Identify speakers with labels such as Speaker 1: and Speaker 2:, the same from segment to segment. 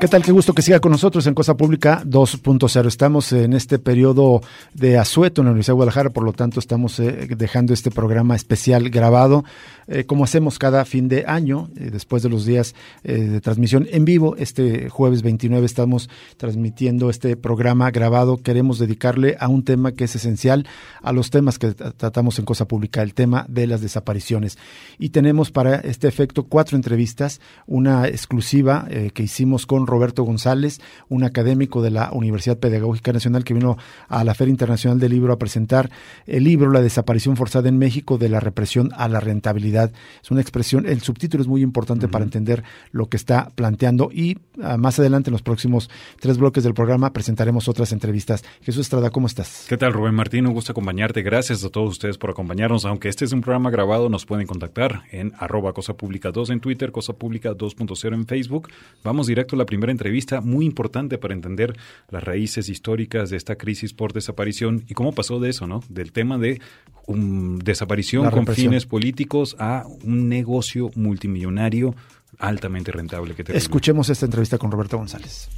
Speaker 1: ¿Qué tal? Qué gusto que siga con nosotros en Cosa Pública 2.0. Estamos en este periodo de asueto en la Universidad de Guadalajara, por lo tanto estamos eh, dejando este programa especial grabado, eh, como hacemos cada fin de año, eh, después de los días de transmisión en vivo. Este jueves 29 estamos transmitiendo este programa grabado. Queremos dedicarle a un tema que es esencial a los temas que tratamos en Cosa Pública, el tema de las desapariciones. Y tenemos para este efecto cuatro entrevistas, una exclusiva que hicimos con Roberto González, un académico de la Universidad Pedagógica Nacional que vino a la Feria Internacional del Libro a presentar el libro La desaparición forzada en México de la represión a la rentabilidad. Es una expresión, el subtítulo es muy importante para entender lo que está planteando y más adelante en los próximos tres bloques del programa presentaremos otras entrevistas. Jesús Estrada, ¿cómo estás?
Speaker 2: ¿Qué tal, Rubén Martín? Un gusto acompañarte. Gracias a todos ustedes por acompañarnos. Aunque este es un programa grabado, nos pueden contactar en arroba cosa pública 2 en Twitter, cosa pública 2.0 en Facebook. Vamos directo a la primera entrevista muy importante para entender las raíces históricas de esta crisis por desaparición y cómo pasó de eso, ¿no? Del tema de un desaparición con fines políticos a un negocio multimillonario altamente rentable. Que
Speaker 1: Escuchemos esta entrevista con Roberto González.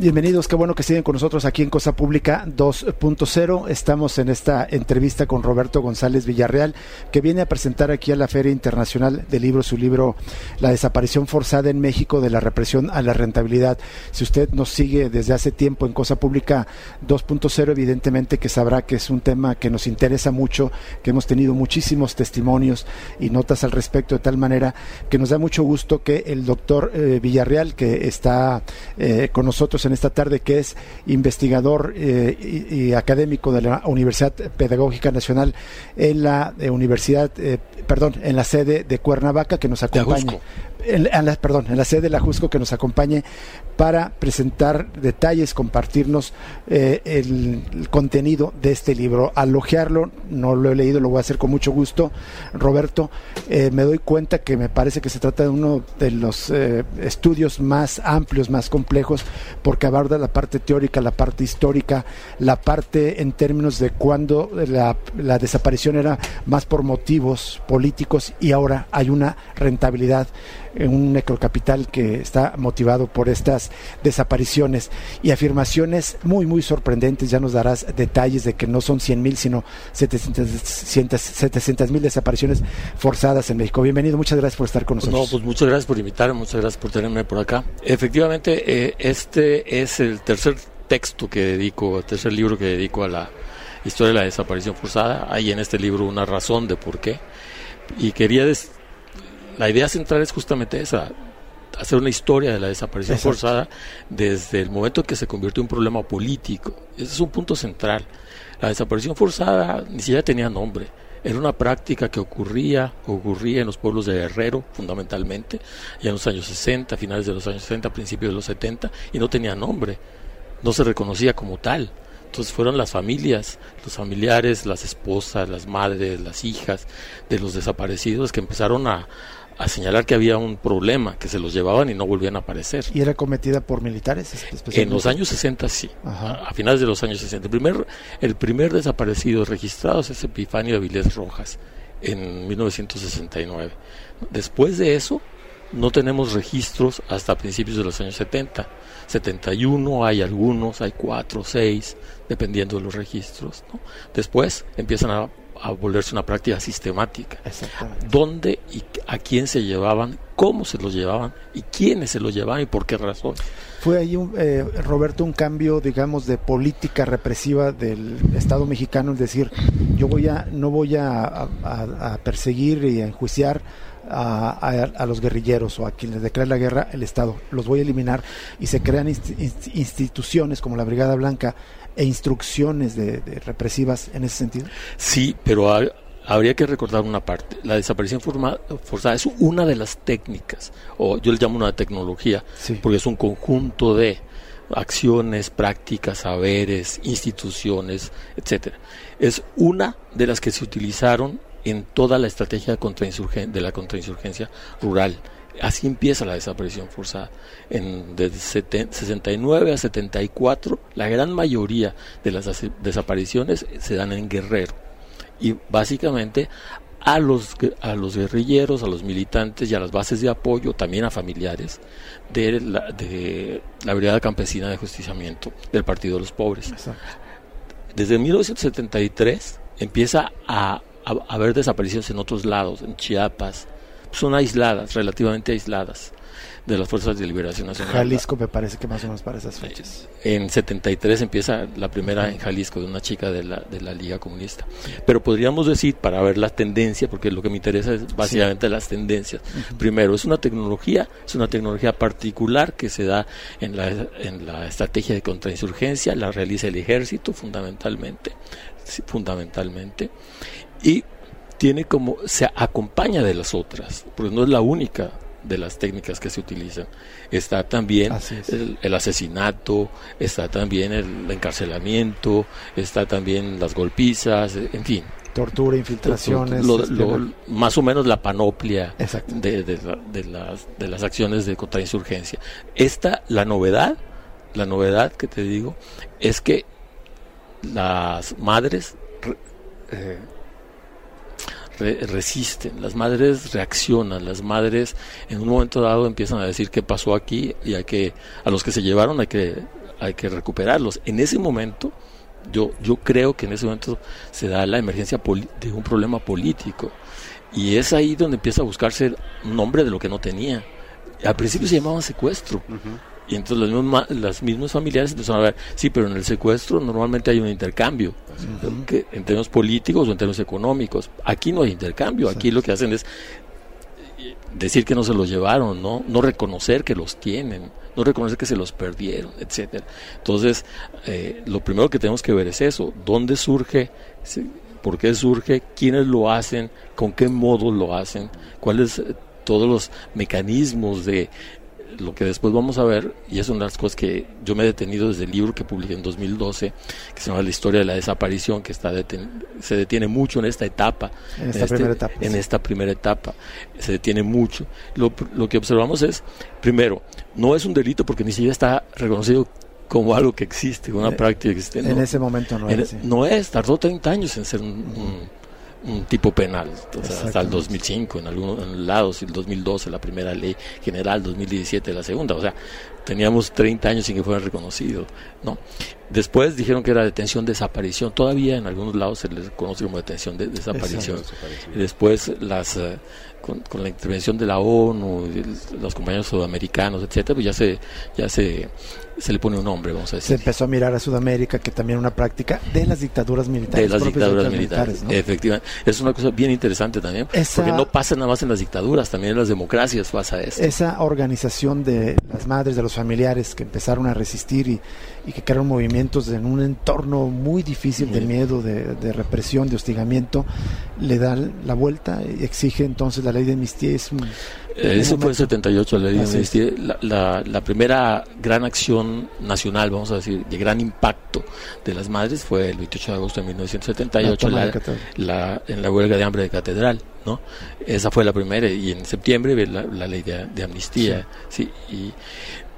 Speaker 1: Bienvenidos, qué bueno que siguen con nosotros aquí en Cosa Pública 2.0. Estamos en esta entrevista con Roberto González Villarreal, que viene a presentar aquí a la Feria Internacional del Libro su libro La desaparición forzada en México de la represión a la rentabilidad. Si usted nos sigue desde hace tiempo en Cosa Pública 2.0, evidentemente que sabrá que es un tema que nos interesa mucho, que hemos tenido muchísimos testimonios y notas al respecto, de tal manera que nos da mucho gusto que el doctor eh, Villarreal, que está eh, con nosotros en esta tarde, que es investigador eh, y, académico de la Universidad Pedagógica Nacional en la eh, Universidad, eh, perdón, en la sede de Cuernavaca, que nos acompaña en, la, sede de la Jusco que nos acompañe para presentar detalles, compartirnos eh, el, contenido de este libro. Al no lo he leído, lo voy a hacer con mucho gusto, Roberto, eh, me doy cuenta que me parece que se trata de uno de los eh, estudios más amplios, más complejos, porque aborda la parte teórica, la parte histórica, la parte en términos de cuando la, la desaparición era más por motivos políticos y ahora hay una rentabilidad un necrocapital que está motivado por estas desapariciones y afirmaciones muy, muy sorprendentes. Ya nos darás detalles de que no son 100 mil, sino 700 mil desapariciones forzadas en México. Bienvenido, muchas gracias por estar con nosotros.
Speaker 3: No, pues muchas gracias por invitarme, muchas gracias por tenerme por acá. Efectivamente, eh, este es el tercer texto que dedico, el tercer libro que dedico a la historia de la desaparición forzada. Hay en este libro una razón de por qué. Y quería la idea central es justamente esa, hacer una historia de la desaparición forzada desde el momento en que se convirtió en un problema político. Ese es un punto central. La desaparición forzada ni siquiera tenía nombre. Era una práctica que ocurría, ocurría en los pueblos de Guerrero, fundamentalmente, ya en los años 60, finales de los años 60, principios de los 70, y no tenía nombre. No se reconocía como tal. Entonces fueron las familias, los familiares, las esposas, las madres, las hijas de los desaparecidos que empezaron a, a señalar que había un problema, que se los llevaban y no volvían a aparecer.
Speaker 1: ¿Y era cometida por militares?
Speaker 3: En los años 60 sí, a finales de los años 60. El primer, el primer desaparecido registrado es Epifanio de Vilés Rojas en 1969. Después de eso, no tenemos registros hasta principios de los años 70. 71 hay algunos, hay cuatro, seis, dependiendo de los registros. Después empiezan a a volverse una práctica sistemática. ¿Dónde y a quién se llevaban, cómo se los llevaban y quiénes se los llevaban y por qué razón?
Speaker 1: Fue ahí, un, eh, Roberto, un cambio, digamos, de política represiva del Estado mexicano, es decir, yo voy a, no voy a, perseguir y a enjuiciar a, a, los guerrilleros o a quienes declara la guerra el Estado. Los voy a eliminar y se crean instituciones como la Brigada Blanca e instrucciones de, represivas en ese sentido?
Speaker 3: Sí, pero habría que recordar una parte. La desaparición forzada es una de las técnicas, o yo le llamo una tecnología, porque es un conjunto de acciones, prácticas, saberes, instituciones, etcétera. Es una de las que se utilizaron en toda la estrategia de la contrainsurgencia rural. Así empieza la desaparición forzada. En, de 69 a 74, la gran mayoría de las desapariciones se dan en Guerrero. Y básicamente a los, a los guerrilleros, a los militantes y a las bases de apoyo, también a familiares de la, de la Brigada Campesina de Justiciamiento del Partido de los Pobres. Desde 1973 empieza a, haber desapariciones en otros lados, en Chiapas, son aisladas, relativamente aisladas de las Fuerzas de Liberación Nacional.
Speaker 1: Jalisco me parece que más o menos para esas fechas.
Speaker 3: En 73 empieza la primera en Jalisco de una chica de la, de la Liga Comunista. Pero podríamos decir, para ver la tendencia, porque lo que me interesa es básicamente las tendencias. Primero, es una tecnología, es una tecnología particular que se da en la, en la estrategia de contrainsurgencia, la realiza el ejército fundamentalmente, fundamentalmente, y tiene como, se acompaña de las otras, porque no es la única de las técnicas que se utilizan. Está también el, asesinato, está también el encarcelamiento, está también las golpizas, en fin.
Speaker 1: Tortura, infiltraciones.
Speaker 3: Este, más o menos la panoplia de, de, las, de las acciones de contrainsurgencia. Esta, la novedad, la novedad que te digo, es que las madres eh, resisten, las madres reaccionan, las madres en un momento dado empiezan a decir qué pasó aquí y hay que, a los que se llevaron hay que, hay que recuperarlos. En ese momento, yo, yo creo que en ese momento se da la emergencia de un problema político y es ahí donde empieza a buscarse un nombre de lo que no tenía. Al principio se llamaba secuestro. Y entonces los mismos, las mismas familiares empezaron a ver, sí, pero en el secuestro normalmente hay un intercambio, que, en términos políticos o en términos económicos. Aquí no hay intercambio, aquí lo que hacen es decir que no se los llevaron, ¿no? No reconocer que los tienen, no reconocer que se los perdieron, etcétera. Entonces, eh, lo primero que tenemos que ver es eso, ¿dónde surge? ¿Por qué surge? ¿Quiénes lo hacen? ¿Con qué modo lo hacen? ¿Cuáles eh, todos los mecanismos de lo que después vamos a ver, y es una de las cosas que yo me he detenido desde el libro que publiqué en 2012, que se llama La historia de la desaparición, que está se detiene mucho en esta etapa.
Speaker 1: En esta, primera, etapa,
Speaker 3: en esta primera etapa. Se detiene mucho. Lo, lo que observamos es, primero, no es un delito porque ni siquiera está reconocido como algo que existe, una eh, práctica existente.
Speaker 1: En ese momento no
Speaker 3: es. No es, tardó 30 años en ser un un tipo penal, hasta el 2005 en algunos lados, el 2012 la primera ley general, 2017 la segunda, o sea, teníamos 30 años sin que fuera reconocido, ¿no? Después dijeron que era detención desaparición, todavía en algunos lados se les conoce como detención de desaparición. Después las eh, con, la intervención de la ONU, los compañeros sudamericanos, etcétera, pues ya se ya se se le pone un nombre, vamos a decir.
Speaker 1: Se empezó a mirar a Sudamérica, que también una práctica de las dictaduras militares.
Speaker 3: De las dictaduras militares, efectivamente. Es una cosa bien interesante también, porque no pasa nada más en las dictaduras, también en las democracias pasa eso.
Speaker 1: Esa organización de las madres, de los familiares que empezaron a resistir y, y que crearon movimientos en un entorno muy difícil de miedo, de, de, represión, de hostigamiento, le da la vuelta y exige entonces la ley de amnistía. Es un,
Speaker 3: eso fue en 78, la ley de La, la, primera gran acción nacional, vamos a decir, de gran impacto de las madres fue el 28 de agosto de 1978, la, en la huelga de hambre de catedral. ¿no? Esa fue la primera, y en septiembre la, la ley de, amnistía. Sí. y,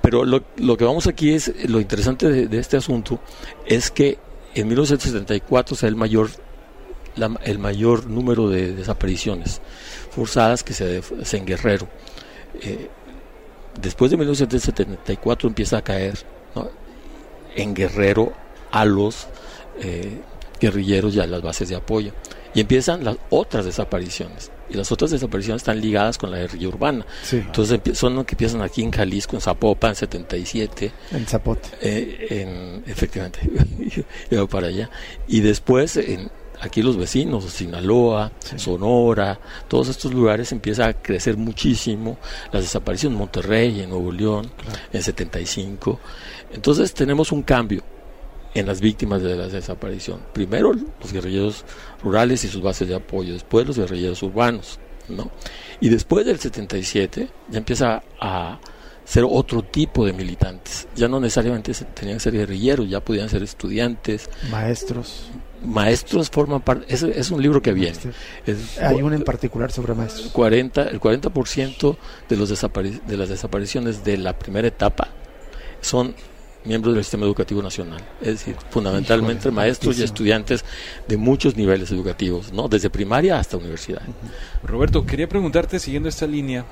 Speaker 3: pero lo, lo, que vamos aquí es, lo interesante de, este asunto es que en 1974 sea el mayor, el mayor número de desapariciones forzadas que se hacen en Guerrero. Eh, después de 1974 empieza a caer en Guerrero a los eh, guerrilleros y a las bases de apoyo. Y empiezan las otras desapariciones. Y las otras desapariciones están ligadas con la guerrilla urbana. Entonces son los que empiezan aquí en Jalisco, en Zapopan, en 77.
Speaker 1: En Zapote.
Speaker 3: Eh, en, efectivamente, yo para allá. Y después en, aquí los vecinos, Sinaloa, Sonora, todos estos lugares empieza a crecer muchísimo, las desapariciones en Monterrey, en Nuevo León, en 75. Entonces tenemos un cambio. en las víctimas de la desaparición. Primero los guerrilleros rurales y sus bases de apoyo, después los guerrilleros urbanos, ¿no? Y después del 77 ya empieza a ser otro tipo de militantes. Ya no necesariamente tenían que ser guerrilleros, ya podían ser estudiantes.
Speaker 1: Maestros.
Speaker 3: Maestros forman parte, es, es un libro que viene.
Speaker 1: Hay uno en particular sobre maestros.
Speaker 3: 40, el 40% de, los de las desapariciones de la primera etapa son miembros del sistema educativo nacional, es decir, fundamentalmente maestros y estudiantes de muchos niveles educativos, ¿no? desde primaria hasta universidad.
Speaker 2: Roberto, quería preguntarte, siguiendo esta línea,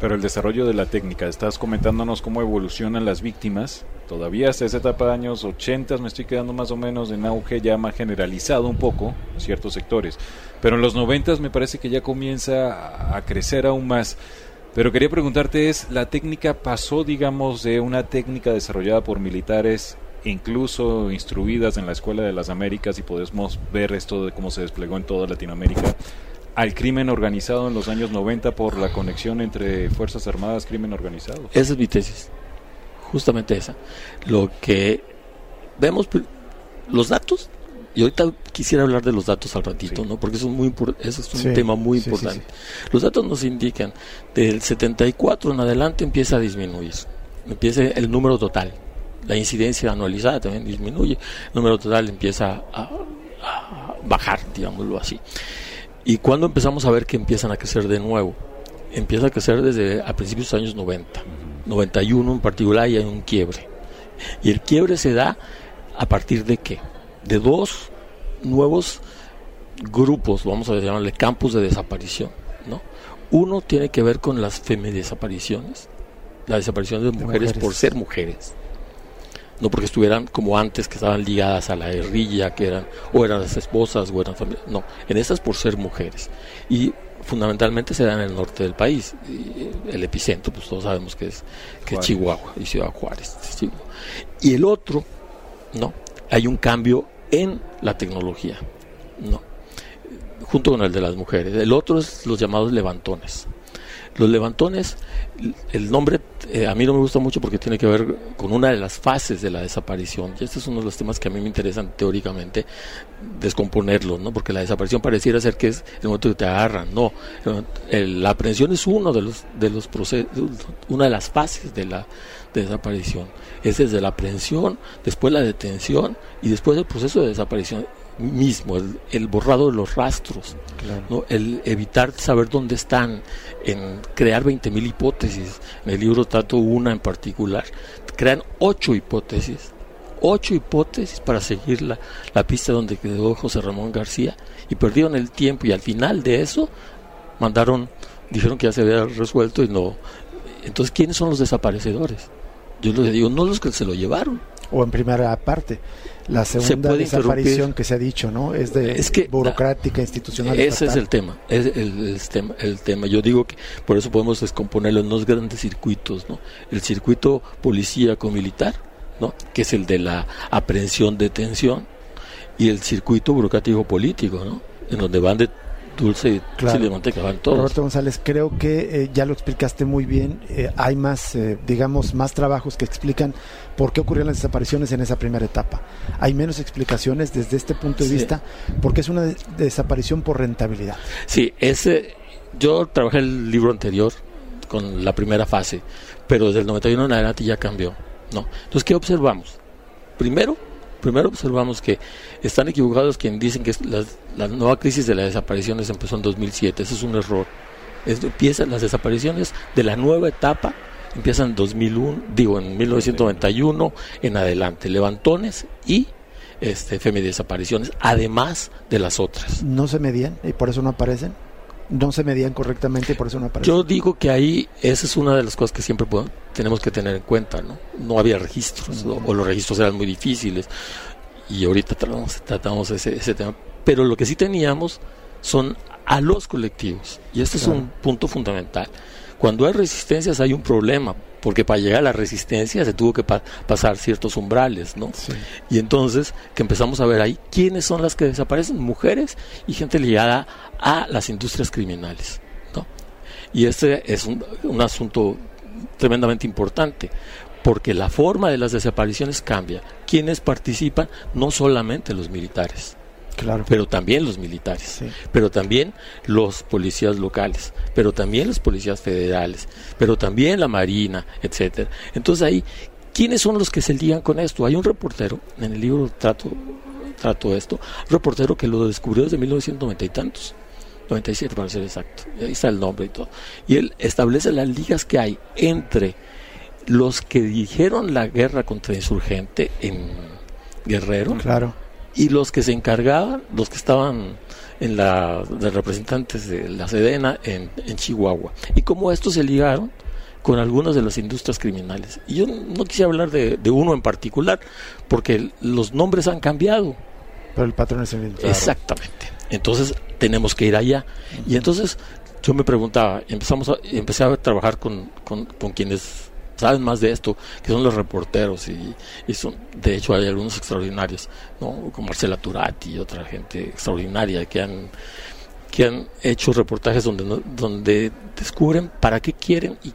Speaker 2: pero el desarrollo de la técnica, estás comentándonos cómo evolucionan las víctimas, todavía hasta esa etapa de años 80 me estoy quedando más o menos en auge ya más generalizado un poco en ciertos sectores, pero en los 90 me parece que ya comienza a crecer aún más. Pero quería preguntarte es, ¿la técnica pasó, digamos, de una técnica desarrollada por militares, incluso instruidas en la Escuela de las Américas, y podemos ver esto de cómo se desplegó en toda Latinoamérica, al crimen organizado en los años 90 por la conexión entre Fuerzas Armadas, crimen organizado?
Speaker 3: Esa es mi tesis, justamente esa. Lo que vemos, los datos y ahorita quisiera hablar de los datos al ratito, ¿no? Porque eso es, muy, eso es un tema muy importante. Los datos nos indican, del 74 en adelante empieza a disminuir, empieza el número total. La incidencia anualizada también disminuye, el número total empieza a, bajar, digámoslo así. ¿Y cuando empezamos a ver que empiezan a crecer de nuevo? Empieza a crecer desde a principios de los años 90, 91 en particular, y hay un quiebre. Y el quiebre se da a partir de qué? de dos nuevos grupos, vamos a llamarle campos de desaparición. ¿no? Uno tiene que ver con las femidesapariciones, la desaparición de mujeres, por ser mujeres. No porque estuvieran como antes, que estaban ligadas a la guerrilla, que eran, o eran las esposas, o eran familias. No, en estas por ser mujeres. Y fundamentalmente se dan en el norte del país. el epicentro, pues todos sabemos que es, que es Chihuahua y Ciudad Juárez. Y el otro, ¿no? hay un cambio en la tecnología, no, junto con el de las mujeres. El otro es los llamados levantones. Los levantones, el nombre eh, a mí no me gusta mucho porque tiene que ver con una de las fases de la desaparición. Y este es uno de los temas que a mí me interesan teóricamente descomponerlo, ¿no? Porque la desaparición pareciera ser que es el momento que te agarran. No, la aprehensión es uno de los de los procesos, una de las fases de la desaparición. Es desde la aprehensión, después la detención y después el proceso de desaparición mismo, el, borrado de los rastros, ¿no? el evitar saber dónde están, en crear 20.000 hipótesis. En el libro trato una en particular. Crean ocho hipótesis, ocho hipótesis para seguir la, la pista donde quedó José Ramón García y perdieron el tiempo y al final de eso mandaron, dijeron que ya se había resuelto y no. Entonces, ¿quiénes son los desaparecedores? Yo les digo, no los que se lo llevaron.
Speaker 1: O en primera parte. La segunda desaparición que se ha dicho, ¿no? Es de es que, burocrática, institucional.
Speaker 3: Ese es el tema, es el, tema, el tema. Yo digo que por eso podemos descomponerlo en dos grandes circuitos, ¿no? El circuito policíaco-militar, ¿no? Que es el de la aprehensión, detención, y el circuito burocrático político, ¿no? En donde van de dulce y claro. de manteca, van todos.
Speaker 1: Roberto González, creo que eh, ya lo explicaste muy bien. Eh, hay más, eh, digamos, más trabajos que explican por qué ocurrieron las desapariciones en esa primera etapa. Hay menos explicaciones desde este punto de vista porque es una desaparición por rentabilidad.
Speaker 3: Sí, ese, yo trabajé el libro anterior con la primera fase, pero desde el 91 en adelante ya cambió. ¿no? Entonces, ¿qué observamos? Primero, primero observamos que están equivocados quienes dicen que la, nueva crisis de las desapariciones empezó en 2007. Ese es un error. empiezan las desapariciones de la nueva etapa empiezan en 2001, digo en 1991 en adelante, levantones y este desapariciones, además de las otras.
Speaker 1: ¿No se medían y por eso no aparecen? ¿No se medían correctamente y por eso no aparecen?
Speaker 3: Yo digo que ahí esa es una de las cosas que siempre tenemos que tener en cuenta, ¿no? No había registros o, los registros eran muy difíciles. Y ahorita tratamos, tratamos ese, ese tema, pero lo que sí teníamos son a los colectivos. Y este es un punto fundamental. Cuando hay resistencias hay un problema, porque para llegar a la resistencia se tuvo que pasar ciertos umbrales, ¿no? Y entonces que empezamos a ver ahí quiénes son las que desaparecen, mujeres y gente ligada a las industrias criminales, ¿no? Y este es un, un asunto tremendamente importante, porque la forma de las desapariciones cambia. Quienes participan, no solamente los militares,
Speaker 1: Claro.
Speaker 3: pero también los militares,
Speaker 1: Sí.
Speaker 3: pero también los policías locales, pero también los policías federales, pero también la marina, etcétera. Entonces ahí, ¿quiénes son los que se ligan con esto? Hay un reportero, en el libro trato, trato esto, reportero que lo descubrió desde 1990 y tantos. 97 para ser exacto, ahí está el nombre y todo. Y él establece las ligas que hay entre los que dirigieron la guerra contra el insurgente en Guerrero,
Speaker 1: Claro.
Speaker 3: Y los que se encargaban, los que estaban en la de representantes de la Sedena en, en Chihuahua. Y cómo estos se ligaron con algunas de las industrias criminales. Y yo no quisiera hablar de, de uno en particular, porque los nombres han cambiado.
Speaker 1: Pero el patrón es el mismo.
Speaker 3: Exactamente. Entonces tenemos que ir allá. Y entonces yo me preguntaba, empezamos a, empecé a trabajar con, con, con quienes saben más de esto, que son los reporteros y, y son, de hecho hay algunos extraordinarios, ¿no? como Marcela Turati y otra gente extraordinaria que han que han hecho reportajes donde donde descubren para qué quieren y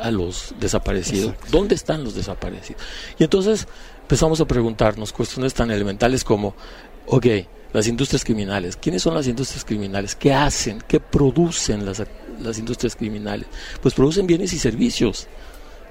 Speaker 3: a los desaparecidos,
Speaker 1: Exacto.
Speaker 3: dónde están los desaparecidos. Y entonces empezamos a preguntarnos cuestiones tan elementales como, ok, las industrias criminales, ¿quiénes son las industrias criminales? ¿Qué hacen? ¿Qué producen las, las industrias criminales? Pues producen bienes y servicios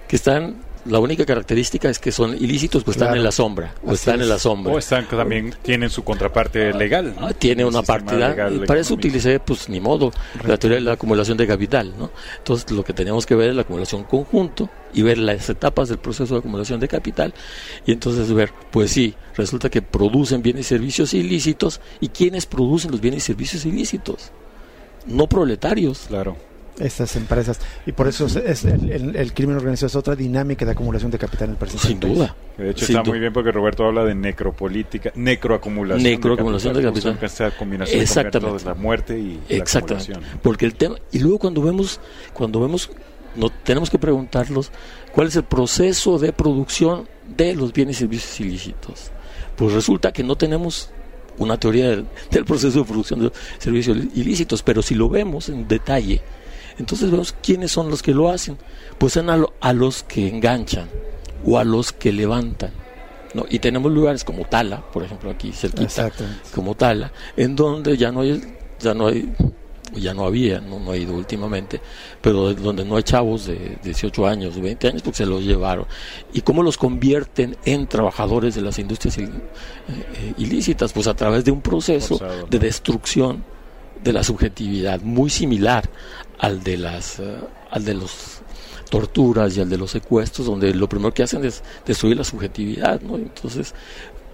Speaker 3: que están, la única característica es que son ilícitos, pues están en la sombra, o
Speaker 1: Así
Speaker 3: están en la sombra.
Speaker 2: O están también tienen su contraparte legal. ¿no?
Speaker 3: Ah, tiene una partida
Speaker 2: legal
Speaker 3: y para eso utilicé pues ni modo la teoría de la acumulación de capital no entonces lo que tenemos que ver es la acumulación conjunto y ver las etapas del proceso de acumulación de capital y entonces ver pues sí resulta que producen bienes y servicios ilícitos y quiénes producen los bienes y servicios ilícitos no proletarios
Speaker 2: Claro.
Speaker 1: Estas empresas. Y por eso es, es el, el- el crimen organizado es otra dinámica de acumulación de capital en el presente.
Speaker 3: sin duda
Speaker 2: De hecho,
Speaker 3: Sin
Speaker 2: está muy bien porque Roberto habla de necropolítica, necroacumulación.
Speaker 3: Necroacumulación de capital.
Speaker 2: justo Esta combinación
Speaker 3: Exactamente.
Speaker 2: de la muerte y la
Speaker 3: Exactamente.
Speaker 2: acumulación.
Speaker 3: Porque el tema y luego cuando vemos cuando vemos no tenemos que preguntarlos cuál es el proceso de producción de los bienes y servicios ilícitos. Pues resulta que no tenemos una teoría del, del proceso de producción de servicios ilícitos, pero si lo vemos en detalle, entonces vemos quiénes son los que lo hacen. Pues son a, lo- a los que enganchan o a los que levantan. ¿no? Y tenemos lugares como Tala, por ejemplo, aquí cerquita, como Tala, en donde ya no hay, ya no hay, ya no había, no, no ha ido últimamente, pero donde no hay chavos de 18 años, 20 años, porque se los llevaron. Y cómo los convierten en trabajadores de las industrias il- eh, ilícitas, pues a través de un proceso
Speaker 2: Forzado, ¿no?
Speaker 3: de destrucción de la subjetividad, muy similar al de las, eh, al de los torturas y al de los secuestros, donde lo primero que hacen es destruir la subjetividad, ¿no? Entonces,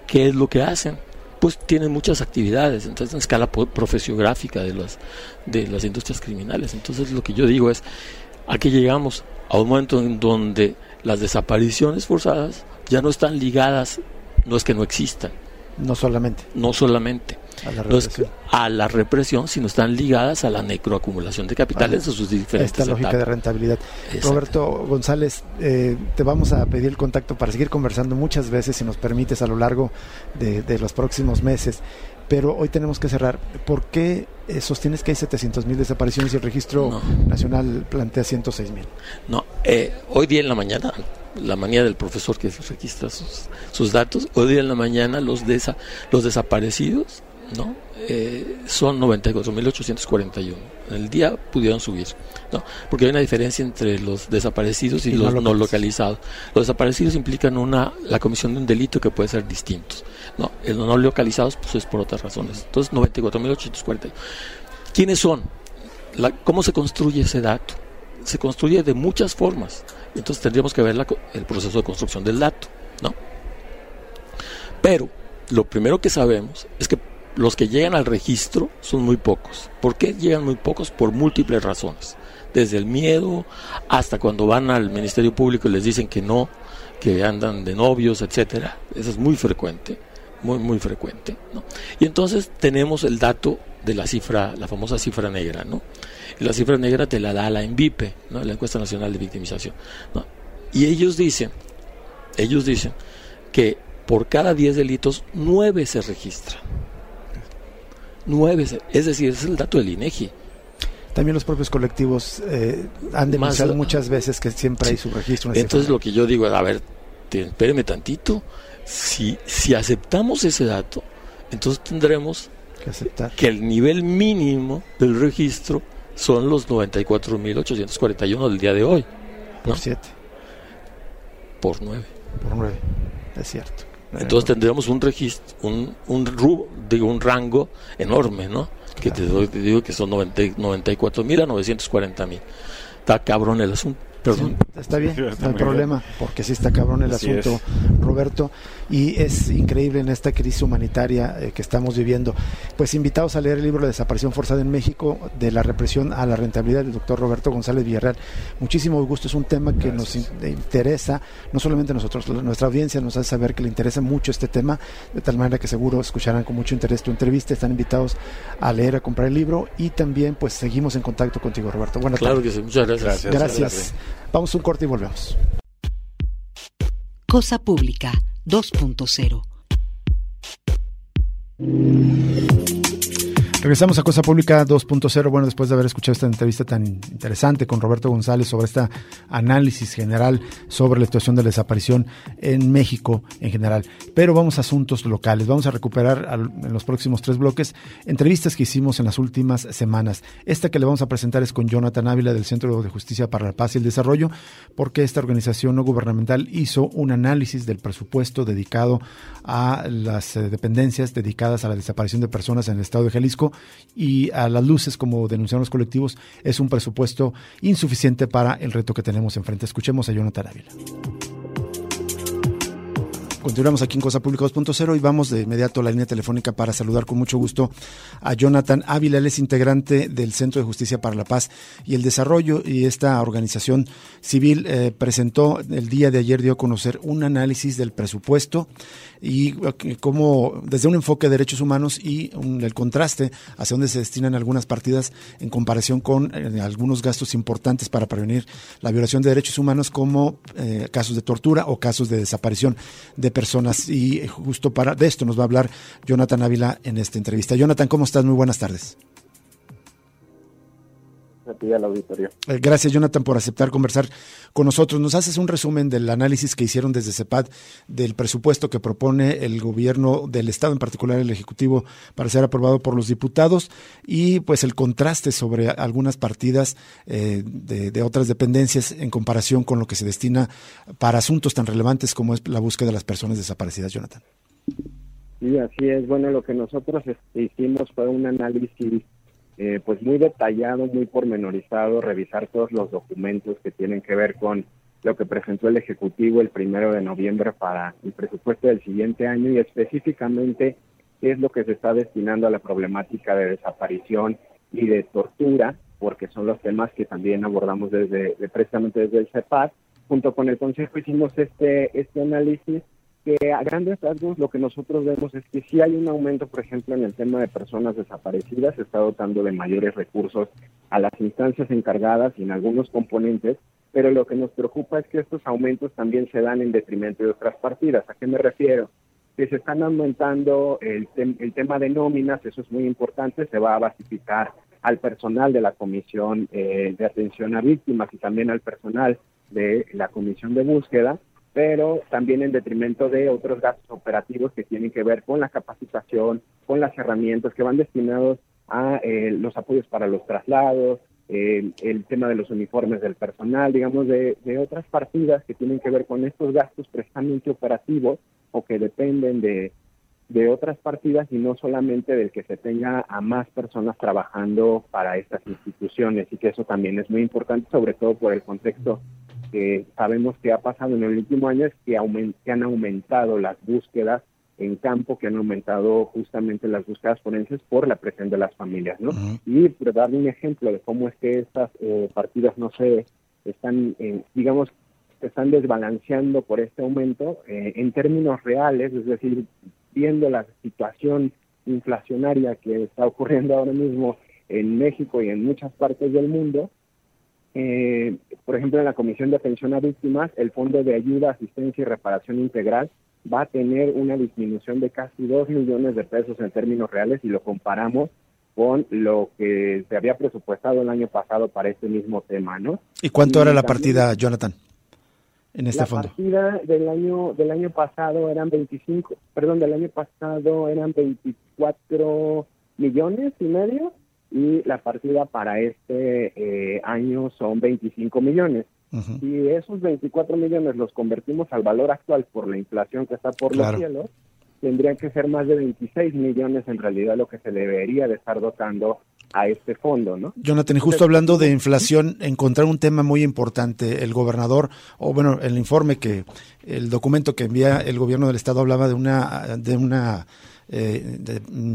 Speaker 3: ¿qué es lo que hacen? Pues tienen muchas actividades, entonces en escala profesiográfica de las, de las industrias criminales. Entonces lo que yo digo es, aquí llegamos a un momento en donde las desapariciones forzadas ya no están ligadas, no es que no existan,
Speaker 1: No solamente
Speaker 3: no solamente
Speaker 1: a la represión.
Speaker 3: a la represión, sino están ligadas a la necroacumulación de capitales
Speaker 1: Ah,
Speaker 3: en sus diferentes
Speaker 1: Esta lógica de rentabilidad. Roberto González, eh, te vamos a pedir el contacto para seguir conversando muchas veces, si nos permites, a lo largo de, de los próximos meses. Pero hoy tenemos que cerrar. ¿Por qué eh, sostienes que hay 700 mil desapariciones y el registro
Speaker 3: No.
Speaker 1: nacional plantea 106 mil?
Speaker 3: No, eh, hoy día en la mañana, la manía del profesor que registra sus, sus datos, hoy día en la mañana los, desa- los desaparecidos ¿no? Eh, son 94.841. En el día pudieron subir, ¿no? porque hay una diferencia entre los desaparecidos y, los no
Speaker 1: localizados.
Speaker 3: Los desaparecidos implican una la comisión de un delito que puede ser distintos. ¿no? Los no localizados pues es por otras razones. Entonces 94.841. ¿Quiénes son? La- ¿Cómo se construye ese dato? Se construye de muchas formas. Entonces tendríamos que ver la el proceso de construcción del dato, ¿no? Pero lo primero que sabemos es que los que llegan al registro son muy pocos. ¿Por qué llegan muy pocos? Por múltiples razones. Desde el miedo hasta cuando van al Ministerio Público y les dicen que no, que andan de novios, etcétera. Eso es muy frecuente, muy muy frecuente, ¿no? Y entonces tenemos el dato de la cifra, la famosa cifra negra, ¿no? La cifra negra te la da la ENVIPE, ¿no? La encuesta nacional de victimización, ¿no? Y ellos dicen, ellos dicen que por cada 10 delitos, 9 se registran. 9, se- es decir, ese es el dato del INEGI.
Speaker 1: También los propios colectivos eh, han denunciado muchas veces que siempre hay subregistro.
Speaker 3: Entonces lo que yo digo, a ver, espéreme tantito, si, si aceptamos ese dato, entonces tendremos
Speaker 1: que, aceptar.
Speaker 3: que el nivel mínimo del registro son los 94.841 del día de hoy.
Speaker 1: Por 7.
Speaker 3: Por 9.
Speaker 1: Por 9, es cierto.
Speaker 3: Entonces tendremos un registro, un, un, digo, un rango enorme, ¿no? Que te, doy, te, digo que son 94 mil a 940 mil. Está cabrón el asunto
Speaker 1: está bien, no hay problema, porque sí está cabrón el asunto, Roberto, y es increíble en esta crisis humanitaria eh, que estamos viviendo. Pues invitados a leer el libro La desaparición forzada en México, de la represión a la rentabilidad del doctor Roberto González Villarreal. Muchísimo gusto, es un tema que nos interesa, no solamente a nosotros, nuestra audiencia nos hace saber que le interesa mucho este tema, de tal manera que seguro escucharán con mucho interés tu entrevista, están invitados a leer, a comprar el libro y también pues seguimos en contacto contigo, Roberto.
Speaker 3: Buenas claro que sí, muchas gracias.
Speaker 1: Gracias. gracias. Vamos a un corte y volvemos.
Speaker 4: Cosa Pública 2.0
Speaker 1: Regresamos a Cosa Pública 2.0. Bueno, después de haber escuchado esta entrevista tan interesante con Roberto González sobre este análisis general sobre la situación de la desaparición en México en general. Pero vamos a asuntos locales. Vamos a recuperar en los próximos tres bloques entrevistas que hicimos en las últimas semanas. Esta que le vamos a presentar es con Jonathan Ávila del Centro de Justicia para la Paz y el Desarrollo, porque esta organización no gubernamental hizo un análisis del presupuesto dedicado a las eh, dependencias dedicadas a la desaparición de personas en el estado de Jalisco y a las luces, como denunciaron los colectivos, es un presupuesto insuficiente para el reto que tenemos enfrente. Escuchemos a Jonathan Ávila. Continuamos aquí en Cosa Pública 2.0 y vamos de inmediato a la línea telefónica para saludar con mucho gusto a Jonathan Ávila. Él es integrante del Centro de Justicia para la Paz y el Desarrollo y esta organización civil eh, presentó el día de ayer, dio a conocer un análisis del presupuesto y eh, cómo desde un enfoque de derechos humanos y el contraste hacia dónde se destinan algunas partidas en comparación con eh, algunos gastos importantes para prevenir la violación de derechos humanos como casos de tortura o casos de desaparición de personas. Y justo para de esto nos va a hablar Jonathan Ávila en esta entrevista. Jonathan, ¿cómo estás? Muy buenas tardes. Eh, gracias, Jonathan, por aceptar conversar con nosotros. Nos haces un resumen del análisis que hicieron desde CEPAD del presupuesto que propone el gobierno del Estado, en particular el Ejecutivo, para ser aprobado por los diputados y pues el contraste sobre algunas partidas eh, de, de, otras dependencias en comparación con lo que se destina para asuntos tan relevantes como es la búsqueda de las personas desaparecidas, Jonathan.
Speaker 5: Sí, así es. Bueno, lo que nosotros este, hicimos fue un análisis eh, pues muy detallado, muy pormenorizado, revisar todos los documentos que tienen que ver con lo que presentó el Ejecutivo el primero de noviembre para el presupuesto del siguiente año y específicamente qué es lo que se está destinando a la problemática de desaparición y de tortura, porque son los temas que también abordamos desde, precisamente desde el CEPAD. Junto con el Consejo hicimos este, este análisis que a grandes rasgos lo que nosotros vemos es que si hay un aumento, por ejemplo, en el tema de personas desaparecidas, se está dotando de mayores recursos a las instancias encargadas y en algunos componentes, pero lo que nos preocupa es que estos aumentos también se dan en detrimento de otras partidas. ¿A qué me refiero? Que se están aumentando el, el tema de nóminas, eso es muy importante, se va a basificar al personal de la Comisión eh, de Atención a Víctimas y también al personal de la Comisión de Búsqueda, pero también en detrimento de otros gastos operativos que tienen que ver con la capacitación, con las herramientas que van destinados a eh, los apoyos para los traslados, eh, el tema de los uniformes del personal, digamos, de, de, otras partidas que tienen que ver con estos gastos precisamente operativos o que dependen de, de otras partidas y no solamente del que se tenga a más personas trabajando para estas instituciones y que eso también es muy importante, sobre todo por el contexto que sabemos que ha pasado en el último año es que, han aumentado las búsquedas en campo, que han aumentado justamente las búsquedas forenses por la presión de las familias, ¿no? Y por darle un ejemplo de cómo es que estas eh, partidas no se están, eh, digamos, están desbalanceando por este aumento eh, en términos reales, es decir, viendo la situación inflacionaria que está ocurriendo ahora mismo en México y en muchas partes del mundo, eh, por ejemplo, en la Comisión de Atención a Víctimas, el Fondo de Ayuda, Asistencia y Reparación Integral va a tener una disminución de casi 2 millones de pesos en términos reales y lo comparamos con lo que se había presupuestado el año pasado para este mismo tema, ¿no?
Speaker 1: ¿Y cuánto era la partida, Jonathan, en este fondo?
Speaker 5: La partida del año del año pasado eran 25, perdón, del año pasado eran 24 millones y medio y la partida para este eh, año son 25 millones. Si esos 24 millones los convertimos al valor actual por la inflación que está por los cielos, tendrían que ser más de 26 millones en realidad lo que se debería de estar dotando a este fondo, ¿no?
Speaker 1: Jonathan, justo hablando de inflación, encontrar un tema muy importante. El gobernador, o bueno, el informe que, el documento que envía el gobierno del estado hablaba de una, de una eh,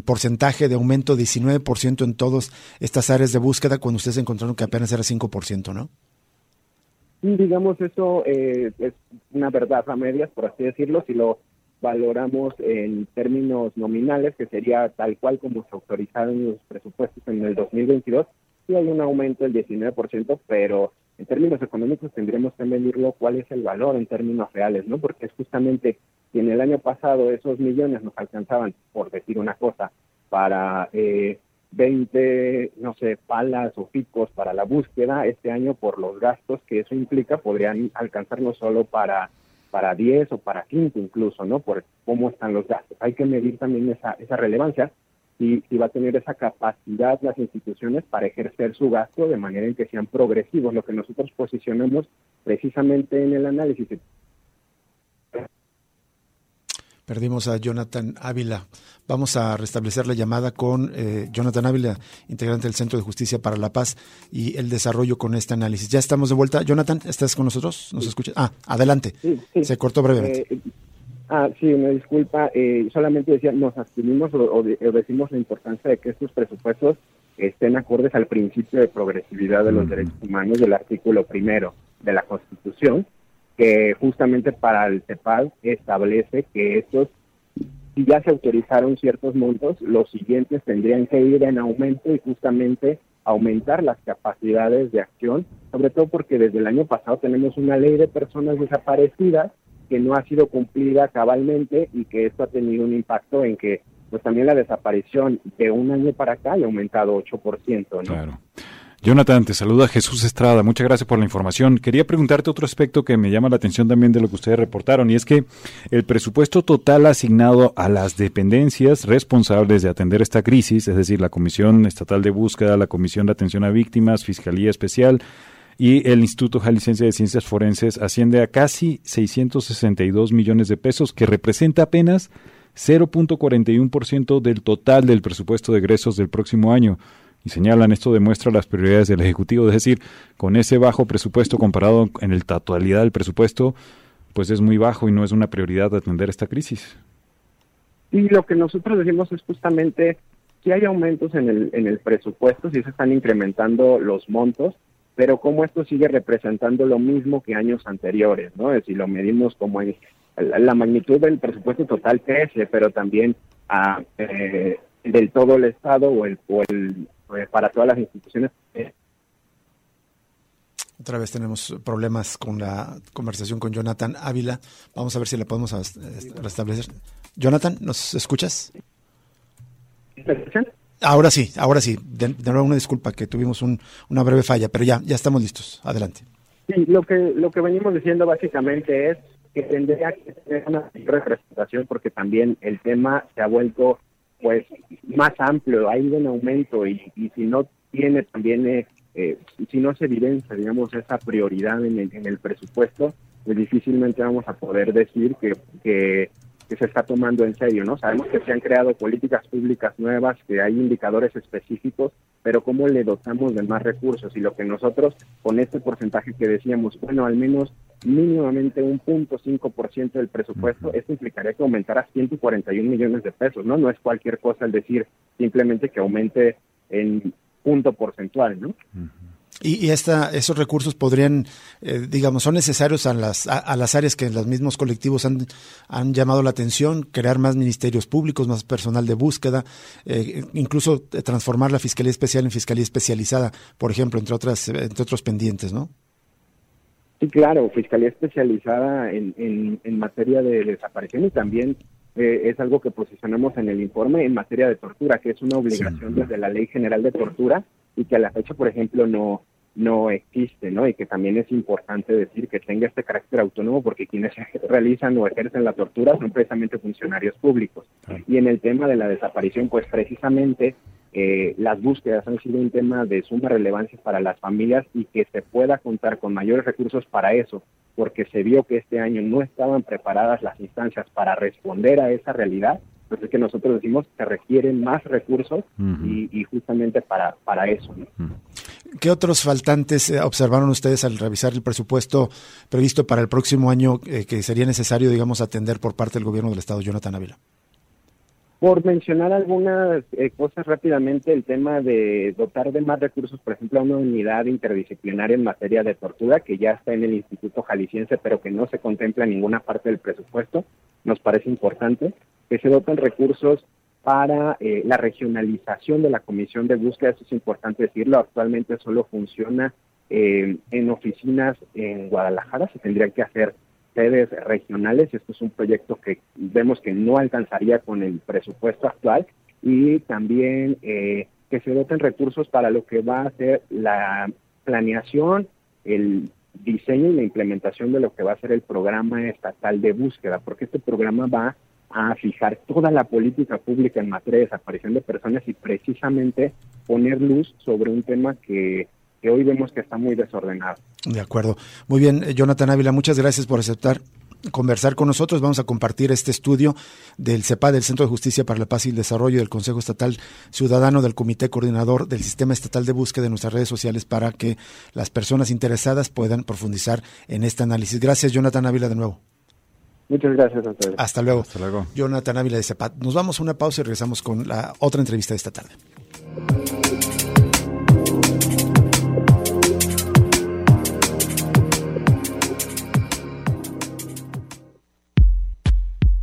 Speaker 1: porcentaje de aumento 19% en todas estas áreas de búsqueda cuando ustedes encontraron que apenas era 5%, ¿no?
Speaker 5: Digamos, eso eh, es una verdad a medias, por así decirlo, si lo valoramos en términos nominales, que sería tal cual como se autorizaron los presupuestos en el 2022, sí hay un aumento del 19%, pero en términos económicos tendremos que medirlo cuál es el valor en términos reales, ¿no? Porque es justamente que en el año pasado esos millones nos alcanzaban, por decir una cosa, para eh, 20, no sé, palas o picos para la búsqueda, este año por los gastos que eso implica podrían alcanzarnos solo para para 10 o para 15 incluso, ¿no? Por cómo están los gastos. Hay que medir también esa, esa relevancia y, y va a tener esa capacidad las instituciones para ejercer su gasto de manera en que sean progresivos. Lo que nosotros posicionamos precisamente en el análisis
Speaker 1: Perdimos a Jonathan Ávila. Vamos a restablecer la llamada con eh, Jonathan Ávila, integrante del Centro de Justicia para la Paz y el Desarrollo con este análisis. Ya estamos de vuelta. Jonathan, ¿estás con nosotros? ¿Nos escuchas? Ah, adelante. Se cortó brevemente.
Speaker 5: Eh, ah, sí, me disculpa. Eh, solamente decía, nos abstuvimos o, decimos la importancia de que estos presupuestos estén acordes al principio de progresividad de los derechos humanos del artículo primero de la Constitución que justamente para el CEPAL establece que estos, si ya se autorizaron ciertos montos, los siguientes tendrían que ir en aumento y justamente aumentar las capacidades de acción, sobre todo porque desde el año pasado tenemos una ley de personas desaparecidas que no ha sido cumplida cabalmente y que esto ha tenido un impacto en que pues también la desaparición de un año para acá ha aumentado 8%. ¿no?
Speaker 2: Claro. Jonathan, te saluda Jesús Estrada. Muchas gracias por la información. Quería preguntarte otro aspecto que me llama la atención también de lo que ustedes reportaron, y es que el presupuesto total asignado a las dependencias responsables de atender esta crisis, es decir, la Comisión Estatal de Búsqueda, la Comisión de Atención a Víctimas, Fiscalía Especial y el Instituto Jalisciense de Ciencias Forenses, asciende a casi 662 millones de pesos, que representa apenas 0.41% del total del presupuesto de egresos del próximo año señalan esto demuestra las prioridades del Ejecutivo, es decir, con ese bajo presupuesto comparado en el totalidad del presupuesto, pues es muy bajo y no es una prioridad atender esta crisis.
Speaker 5: Y lo que nosotros decimos es justamente que hay aumentos en el, en el presupuesto, si se están incrementando los montos, pero como esto sigue representando lo mismo que años anteriores, ¿no? Si lo medimos como en la magnitud del presupuesto total crece, pero también a, eh, del todo el Estado o el, para todas las instituciones.
Speaker 1: Otra vez tenemos problemas con la conversación con Jonathan Ávila. Vamos a ver si la podemos restablecer. Jonathan, ¿nos escuchas? Ahora sí, ahora sí. De, nuevo una disculpa que tuvimos una breve falla, pero ya, ya estamos listos. Adelante.
Speaker 5: Sí, lo que, lo que venimos diciendo básicamente es que tendría que tener una representación porque también el tema se ha vuelto pues más amplio, ha ido en aumento y, y si no tiene también, eh, eh, si no se evidencia, digamos, esa prioridad en el, en el presupuesto, pues difícilmente vamos a poder decir que, que, que, se está tomando en serio, ¿no? Sabemos que se han creado políticas públicas nuevas, que hay indicadores específicos, pero ¿cómo le dotamos de más recursos? Y lo que nosotros, con este porcentaje que decíamos, bueno, al menos mínimamente un punto cinco por ciento del presupuesto, esto implicaría que aumentara 141 millones de pesos, ¿no? No es cualquier cosa el decir simplemente que aumente en punto porcentual, ¿no?
Speaker 1: Y, esta, esos recursos podrían, eh, digamos, son necesarios a las, a, las áreas que los mismos colectivos han, han llamado la atención, crear más ministerios públicos, más personal de búsqueda, eh, incluso transformar la Fiscalía Especial en Fiscalía Especializada, por ejemplo, entre, otras, entre otros pendientes, ¿no?
Speaker 5: Sí, claro, Fiscalía especializada en, en, materia de desaparición y también eh, es algo que posicionamos en el informe en materia de tortura, que es una obligación desde la Ley General de Tortura y que a la fecha, por ejemplo, no no existe, ¿no? Y que también es importante decir que tenga este carácter autónomo porque quienes realizan o ejercen la tortura son precisamente funcionarios públicos. Y en el tema de la desaparición, pues precisamente eh, las búsquedas han sido un tema de suma relevancia para las familias y que se pueda contar con mayores recursos para eso, porque se vio que este año no estaban preparadas las instancias para responder a esa realidad, pues es que nosotros decimos que requieren más recursos y, justamente para, para eso.
Speaker 1: ¿Qué otros faltantes eh, observaron ustedes al revisar el presupuesto previsto para el próximo año eh, que sería necesario, digamos, atender por parte del gobierno del Estado, Jonathan Ávila?
Speaker 5: Por mencionar algunas eh, cosas rápidamente, el tema de dotar de más recursos, por ejemplo, a una unidad interdisciplinaria en materia de tortura, que ya está en el Instituto Jalisciense, pero que no se contempla en ninguna parte del presupuesto, nos parece importante. Que se doten recursos para eh, la regionalización de la comisión de búsqueda, eso es importante decirlo, actualmente solo funciona eh, en oficinas en Guadalajara, se tendrían que hacer sedes regionales. Esto es un proyecto que vemos que no alcanzaría con el presupuesto actual y también eh, que se doten recursos para lo que va a ser la planeación, el diseño y la implementación de lo que va a ser el programa estatal de búsqueda, porque este programa va a fijar toda la política pública en materia de desaparición de personas y precisamente poner luz sobre un tema que que hoy vemos que está muy desordenado.
Speaker 1: De acuerdo. Muy bien, eh, Jonathan Ávila, muchas gracias por aceptar conversar con nosotros. Vamos a compartir este estudio del CEPA, del Centro de Justicia para la Paz y el Desarrollo del Consejo Estatal Ciudadano del Comité Coordinador del Sistema Estatal de Búsqueda en nuestras redes sociales para que las personas interesadas puedan profundizar en este análisis. Gracias, Jonathan Ávila, de nuevo.
Speaker 5: Muchas gracias a ustedes.
Speaker 1: Hasta luego. Hasta luego. Jonathan Ávila de CEPAD. Nos vamos a una pausa y regresamos con la otra entrevista de esta tarde.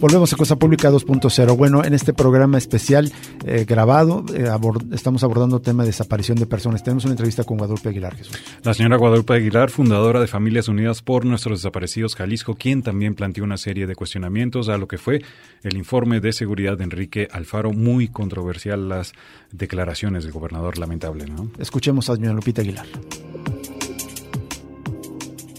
Speaker 1: Volvemos a Cosa Pública 2.0. Bueno, en este programa especial eh, grabado eh, estamos abordando tema de desaparición de personas. Tenemos una entrevista con Guadalupe Aguilar, Jesús.
Speaker 2: La señora Guadalupe Aguilar, fundadora de Familias Unidas por Nuestros Desaparecidos Jalisco, quien también planteó una serie de cuestionamientos a lo que fue el informe de seguridad de Enrique Alfaro. Muy controversial las declaraciones del gobernador, lamentable, ¿no?
Speaker 1: Escuchemos a señora Lupita Aguilar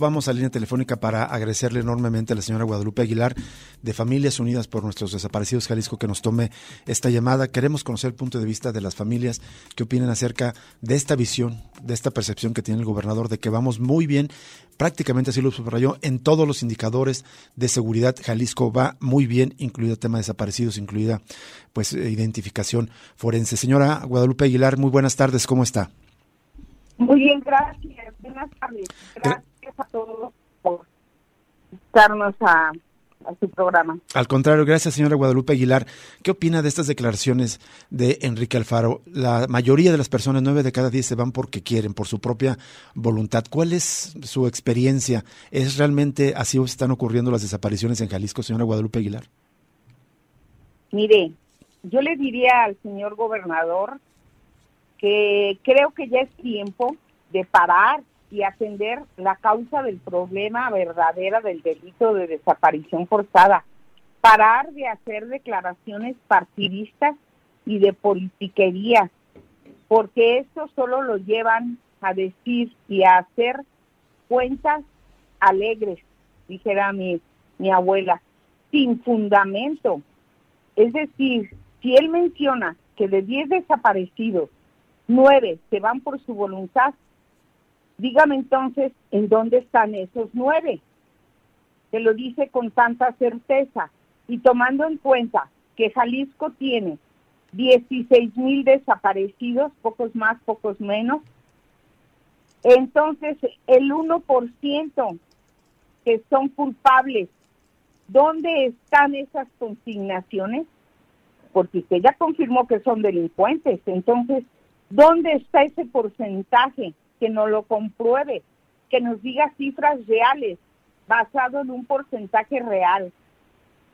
Speaker 1: vamos a línea telefónica para agradecerle enormemente a la señora Guadalupe Aguilar de Familias Unidas por Nuestros Desaparecidos Jalisco que nos tome esta llamada. Queremos conocer el punto de vista de las familias que opinan acerca de esta visión, de esta percepción que tiene el gobernador de que vamos muy bien, prácticamente así lo subrayó, en todos los indicadores de seguridad. Jalisco va muy bien, incluido el tema de desaparecidos, incluida pues identificación forense. Señora Guadalupe Aguilar, muy buenas tardes, ¿cómo está?
Speaker 6: Muy bien, gracias. Buenas tardes. Gracias a todos por estarnos a, su programa.
Speaker 1: Al contrario, gracias señora Guadalupe Aguilar. ¿Qué opina de estas declaraciones de Enrique Alfaro? La mayoría de las personas, nueve de cada diez, se van porque quieren, por su propia voluntad. ¿Cuál es su experiencia? ¿Es realmente así o están ocurriendo las desapariciones en Jalisco, señora Guadalupe Aguilar?
Speaker 6: Mire, yo le diría al señor gobernador que creo que ya es tiempo de parar y atender la causa del problema verdadera del delito de desaparición forzada. Parar de hacer declaraciones partidistas y de politiquería, porque eso solo lo llevan a decir y a hacer cuentas alegres, dijera mi, mi abuela, sin fundamento. Es decir, si él menciona que de 10 desaparecidos, 9 se van por su voluntad, Dígame entonces, ¿en dónde están esos nueve? Se lo dice con tanta certeza y tomando en cuenta que Jalisco tiene 16 mil desaparecidos, pocos más, pocos menos, entonces el 1% que son culpables, ¿dónde están esas consignaciones? porque usted ya confirmó que son delincuentes. Entonces, ¿dónde está ese porcentaje? Que nos lo compruebe, que nos diga cifras reales, basado en un porcentaje real.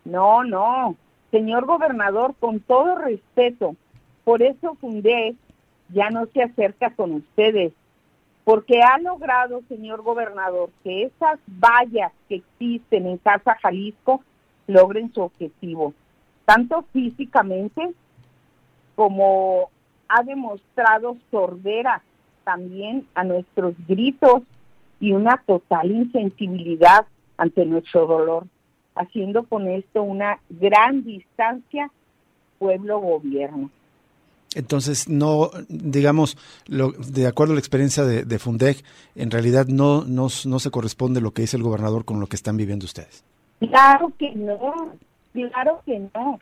Speaker 6: No, no, señor gobernador, con todo respeto, por eso fundé, ya no se acerca con ustedes, porque ha logrado, señor gobernador, que esas vallas que existen en Casa Jalisco logren su objetivo tanto físicamente como ha demostrado sordera también a nuestros gritos y una total insensibilidad ante nuestro dolor, haciendo con esto una gran distancia pueblo-gobierno.
Speaker 1: Entonces, no, digamos, lo, de acuerdo a la experiencia de, de Fundec, en realidad no, no, no se corresponde lo que dice el gobernador con lo que están viviendo ustedes.
Speaker 6: Claro que no, Claro que no.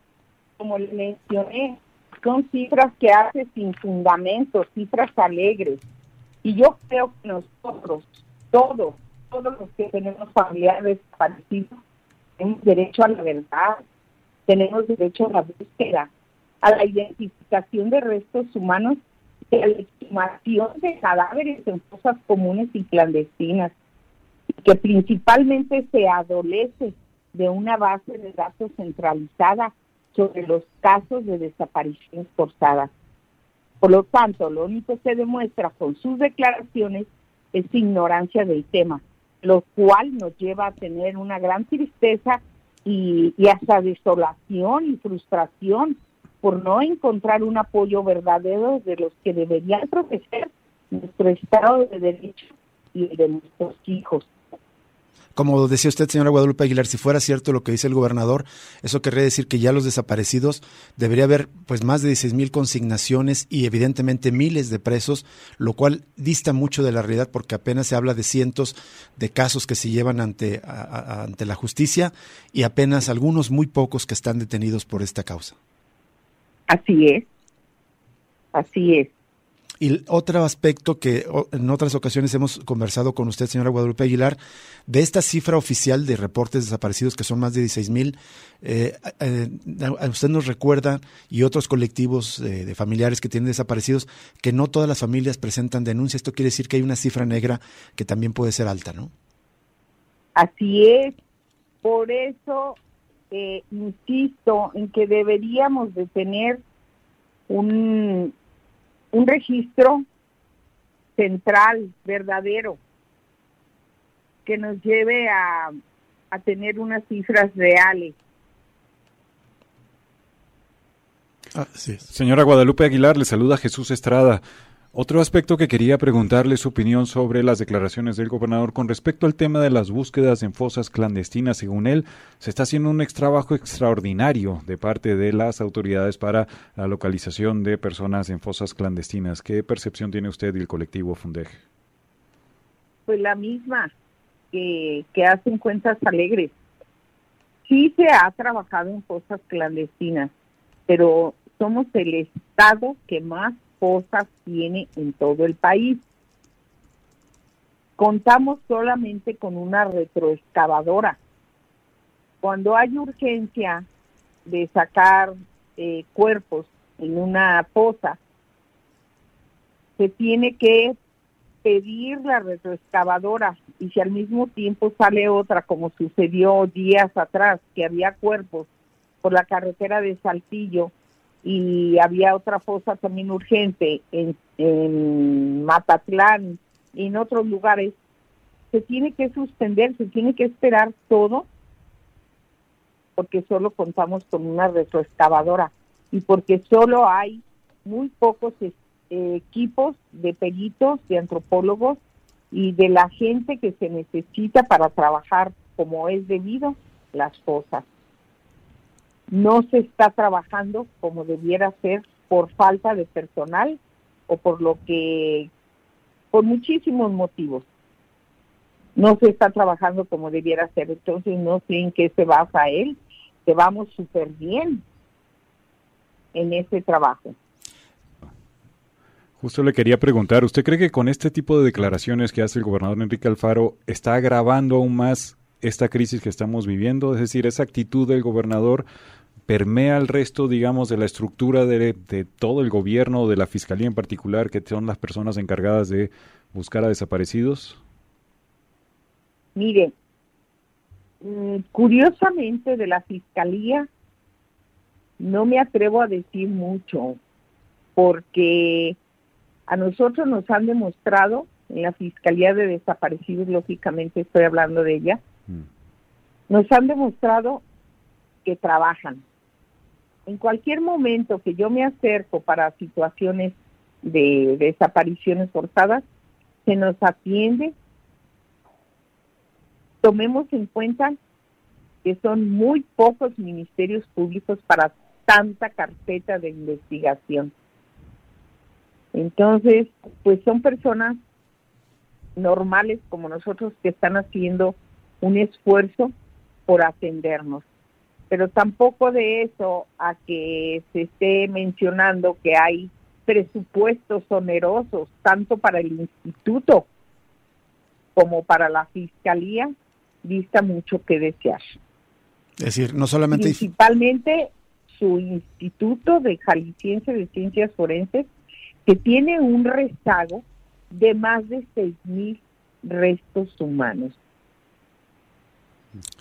Speaker 6: Como le mencioné, son cifras que hace sin fundamento, cifras alegres. Y yo creo que nosotros, todos, todos los que tenemos familiares desaparecidos, tenemos derecho a la verdad, tenemos derecho a la búsqueda, a la identificación de restos humanos y a la estimación de cadáveres en fosas comunes y clandestinas, que principalmente se adolece de una base de datos centralizada sobre los casos de desapariciones forzadas. Por lo tanto, lo único que demuestra con sus declaraciones es ignorancia del tema, lo cual nos lleva a tener una gran tristeza y, y hasta desolación y frustración por no encontrar un apoyo verdadero de los que deberían proteger nuestro Estado de Derecho y de nuestros hijos.
Speaker 1: Como decía usted, señora Guadalupe Aguilar, si fuera cierto lo que dice el gobernador, eso querría decir que ya los desaparecidos debería haber pues más de 16 mil consignaciones y evidentemente miles de presos, lo cual dista mucho de la realidad porque apenas se habla de cientos de casos que se llevan ante, ante la justicia y apenas algunos muy pocos que están detenidos por esta causa.
Speaker 6: Así es, así es.
Speaker 1: Y otro aspecto que en otras ocasiones hemos conversado con usted, señora Guadalupe Aguilar, de esta cifra oficial de reportes desaparecidos, que son más de 16 mil, eh, eh, usted nos recuerda, y otros colectivos de familiares que tienen desaparecidos, que no todas las familias presentan denuncia. Esto quiere decir que hay una cifra negra que también puede ser alta, ¿no?
Speaker 6: Así es. Por eso eh, insisto en que deberíamos de tener un un registro central, verdadero, que nos lleve a, a tener unas cifras reales.
Speaker 2: Sí. Señora Guadalupe Aguilar, le saluda Jesús Estrada. Otro aspecto que quería preguntarle su opinión sobre las declaraciones del gobernador con respecto al tema de las búsquedas en fosas clandestinas. Según él, se está haciendo un trabajo extraordinario de parte de las autoridades para la localización de personas en fosas clandestinas. ¿Qué percepción tiene usted y el colectivo Fundej?
Speaker 6: Pues la misma, que, que hacen cuentas alegres. Sí se ha trabajado en fosas clandestinas, pero somos el estado que más tiene en todo el país. Contamos solamente con una retroexcavadora. Cuando hay urgencia de sacar eh, cuerpos en una fosa, se tiene que pedir la retroexcavadora y si al mismo tiempo sale otra, como sucedió días atrás, que había cuerpos por la carretera de Saltillo, y había otra fosa también urgente en, en Matatlán y en otros lugares, se tiene que suspender, se tiene que esperar todo porque solo contamos con una retroexcavadora y porque solo hay muy pocos eh, equipos de peritos, de antropólogos y de la gente que se necesita para trabajar como es debido las fosas no se está trabajando como debiera ser por falta de personal o por lo que, por muchísimos motivos. No se está trabajando como debiera ser, entonces no sé en qué se basa él, que vamos súper bien en ese trabajo.
Speaker 2: Justo le quería preguntar, ¿usted cree que con este tipo de declaraciones que hace el gobernador Enrique Alfaro está agravando aún más esta crisis que estamos viviendo? Es decir, esa actitud del gobernador permea el resto, digamos, de la estructura de, de todo el gobierno, de la fiscalía en particular, que son las personas encargadas de buscar a desaparecidos?
Speaker 6: Mire, mm, curiosamente de la fiscalía no me atrevo a decir mucho, porque a nosotros nos han demostrado, en la Fiscalía de Desaparecidos, lógicamente estoy hablando de ella. Nos han demostrado que trabajan. En cualquier momento que yo me acerco para situaciones de desapariciones forzadas, se nos atiende. Tomemos en cuenta que son muy pocos ministerios públicos para tanta carpeta de investigación. Entonces, pues son personas normales como nosotros que están haciendo un esfuerzo por atendernos. Pero tampoco de eso a que se esté mencionando que hay presupuestos onerosos, tanto para el instituto como para la fiscalía, dista mucho que desear.
Speaker 1: Es decir, no solamente...
Speaker 6: Principalmente su instituto de Jalisciense de Ciencias Forenses, que tiene un rezago de más de seis mil restos humanos.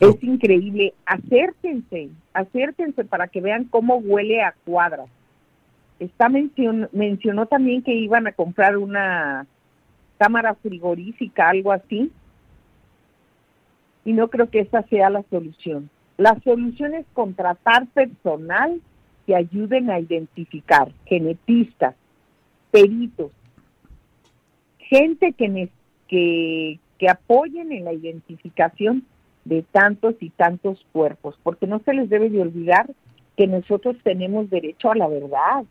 Speaker 6: Es increíble. Acérquense, acérquense para que vean cómo huele a cuadras. Está mencionó también que iban a comprar una cámara frigorífica, algo así. Y no creo que esa sea la solución. La solución es contratar personal que ayuden a identificar, genetistas, peritos, gente que, que, que apoyen en la identificación de tantos y tantos cuerpos, porque no se les debe de olvidar que nosotros tenemos derecho a la verdad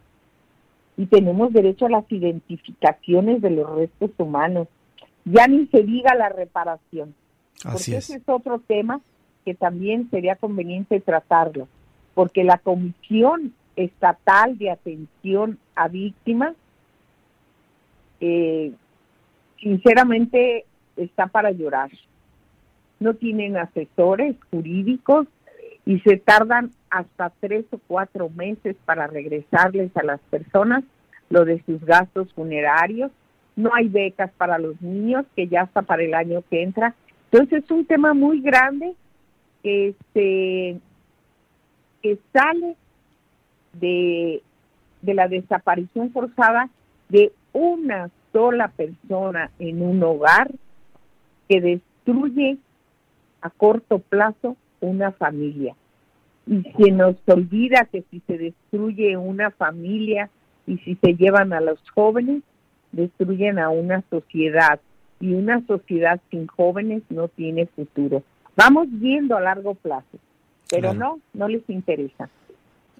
Speaker 6: y tenemos derecho a las identificaciones de los restos humanos. Ya ni se diga la reparación, porque ese es otro tema que también sería conveniente tratarlo, porque la Comisión Estatal de Atención a Víctimas, eh, sinceramente, está para llorar. No tienen asesores jurídicos y se tardan hasta tres o cuatro meses para regresarles a las personas lo de sus gastos funerarios. No hay becas para los niños, que ya está para el año que entra. Entonces es un tema muy grande que, se, que sale de, de la desaparición forzada de una sola persona en un hogar que destruye a corto plazo una familia. Y se nos olvida que si se destruye una familia y si se llevan a los jóvenes, destruyen a una sociedad. Y una sociedad sin jóvenes no tiene futuro. Vamos viendo a largo plazo, pero no, no les interesa.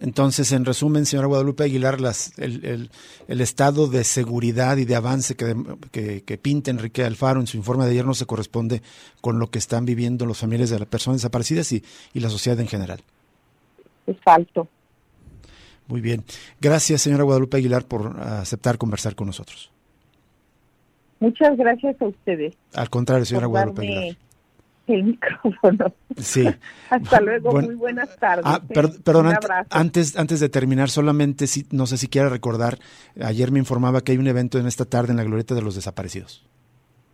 Speaker 1: Entonces, en resumen, señora Guadalupe Aguilar, las, el, el, estado de seguridad y de avance que, que, pinta Enrique Alfaro en su informe de ayer no se corresponde con lo que están viviendo los familiares de las personas desaparecidas y, y la sociedad en general.
Speaker 6: Es falso.
Speaker 1: Muy bien. Gracias, señora Guadalupe Aguilar, por aceptar conversar con nosotros.
Speaker 6: Muchas gracias a ustedes.
Speaker 1: Al contrario, señora Guadalupe Aguilar
Speaker 6: el micrófono.
Speaker 1: Sí.
Speaker 6: Hasta luego, muy buenas tardes.
Speaker 1: Ah, ¿eh? perdón, antes, antes de terminar, solamente, si, no sé si quiere recordar, ayer me informaba que hay un evento en esta tarde en la Glorieta de los Desaparecidos.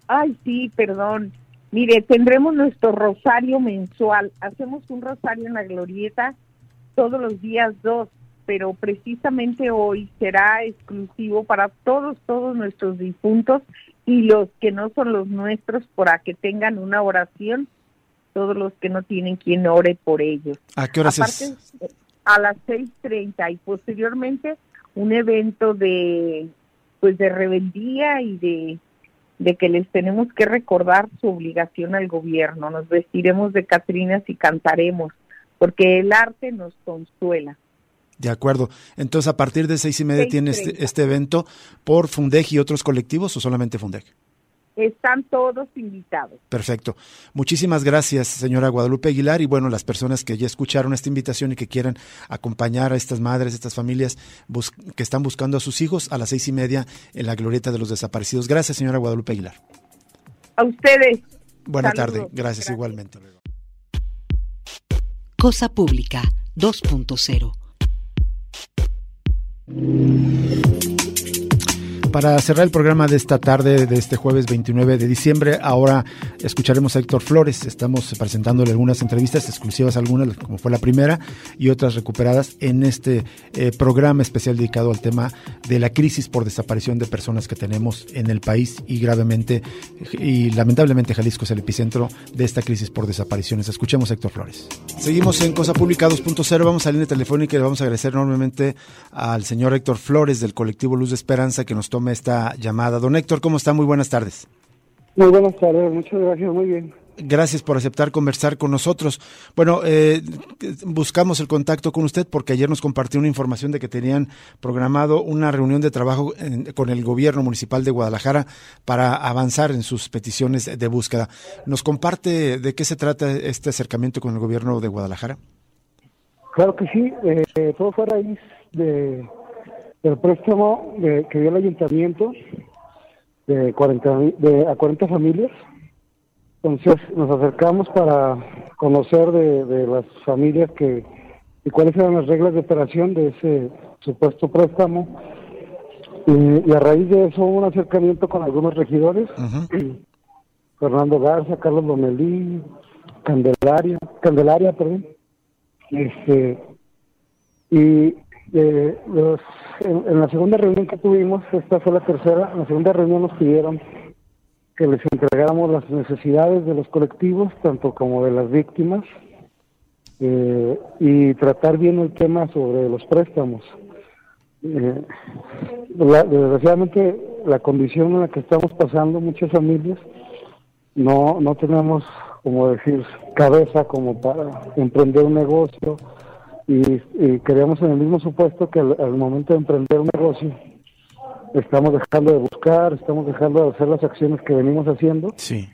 Speaker 6: Ay, sí, perdón. Mire, tendremos nuestro rosario mensual. Hacemos un rosario en la Glorieta todos los días dos, pero precisamente hoy será exclusivo para todos, todos nuestros difuntos y los que no son los nuestros para que tengan una oración, todos los que no tienen quien ore por ellos.
Speaker 1: ¿A qué horas es?
Speaker 6: A las 6.30 y posteriormente un evento de pues de rebeldía y de, de que les tenemos que recordar su obligación al gobierno. Nos vestiremos de Catrinas y cantaremos, porque el arte nos consuela.
Speaker 1: De acuerdo. Entonces, a partir de seis y media tiene este, este, evento por Fundeg y otros colectivos o solamente Fundeg?
Speaker 6: Están todos invitados.
Speaker 1: Perfecto. Muchísimas gracias, señora Guadalupe Aguilar. Y bueno, las personas que ya escucharon esta invitación y que quieran acompañar a estas madres, estas familias que están buscando a sus hijos a las seis y media en la Glorieta de los Desaparecidos. Gracias, señora Guadalupe Aguilar.
Speaker 6: A ustedes.
Speaker 1: Buena tarde. Gracias, gracias igualmente.
Speaker 4: Cosa Pública 2.0. Thank you.
Speaker 1: Para cerrar el programa de esta tarde, de este jueves 29 de diciembre, ahora escucharemos a Héctor Flores. Estamos presentándole algunas entrevistas exclusivas, algunas como fue la primera, y otras recuperadas en este eh, programa especial dedicado al tema de la crisis por desaparición de personas que tenemos en el país y gravemente y lamentablemente Jalisco es el epicentro de esta crisis por desapariciones. Escuchemos a Héctor Flores. Seguimos en Cosa Pública 2.0, vamos a línea telefónica y le vamos a agradecer enormemente al señor Héctor Flores del colectivo Luz de Esperanza que nos toma esta llamada. Don Héctor, ¿cómo está? Muy buenas tardes.
Speaker 7: Muy buenas tardes, muchas gracias, muy bien.
Speaker 1: Gracias por aceptar conversar con nosotros. Bueno, eh, buscamos el contacto con usted porque ayer nos compartió una información de que tenían programado una reunión de trabajo con el gobierno municipal de Guadalajara para avanzar en sus peticiones de búsqueda. ¿Nos comparte de qué se trata este acercamiento con el gobierno de Guadalajara?
Speaker 7: Claro que sí, eh, todo fue a raíz de el préstamo de, que dio el ayuntamiento de 40, de, a 40 familias. Entonces nos acercamos para conocer de, las familias que y cuáles eran las reglas de operación de ese supuesto préstamo. Y, a raíz de eso hubo un acercamiento con algunos regidores, Fernando Garza, Carlos Lomelí, Candelaria, Candelaria, perdón. Este, y eh, los en, la segunda reunión que tuvimos, esta fue la tercera, en la segunda reunión nos pidieron que les entregáramos las necesidades de los colectivos, tanto como de las víctimas, eh, y tratar bien el tema sobre los préstamos. Eh, desgraciadamente, la condición en la que estamos pasando muchas familias, no, no tenemos, como decir, cabeza como para emprender un negocio, y, queríamos en el mismo supuesto que al, momento de emprender un negocio estamos dejando de buscar, estamos dejando de hacer las acciones que venimos haciendo.
Speaker 1: Sí.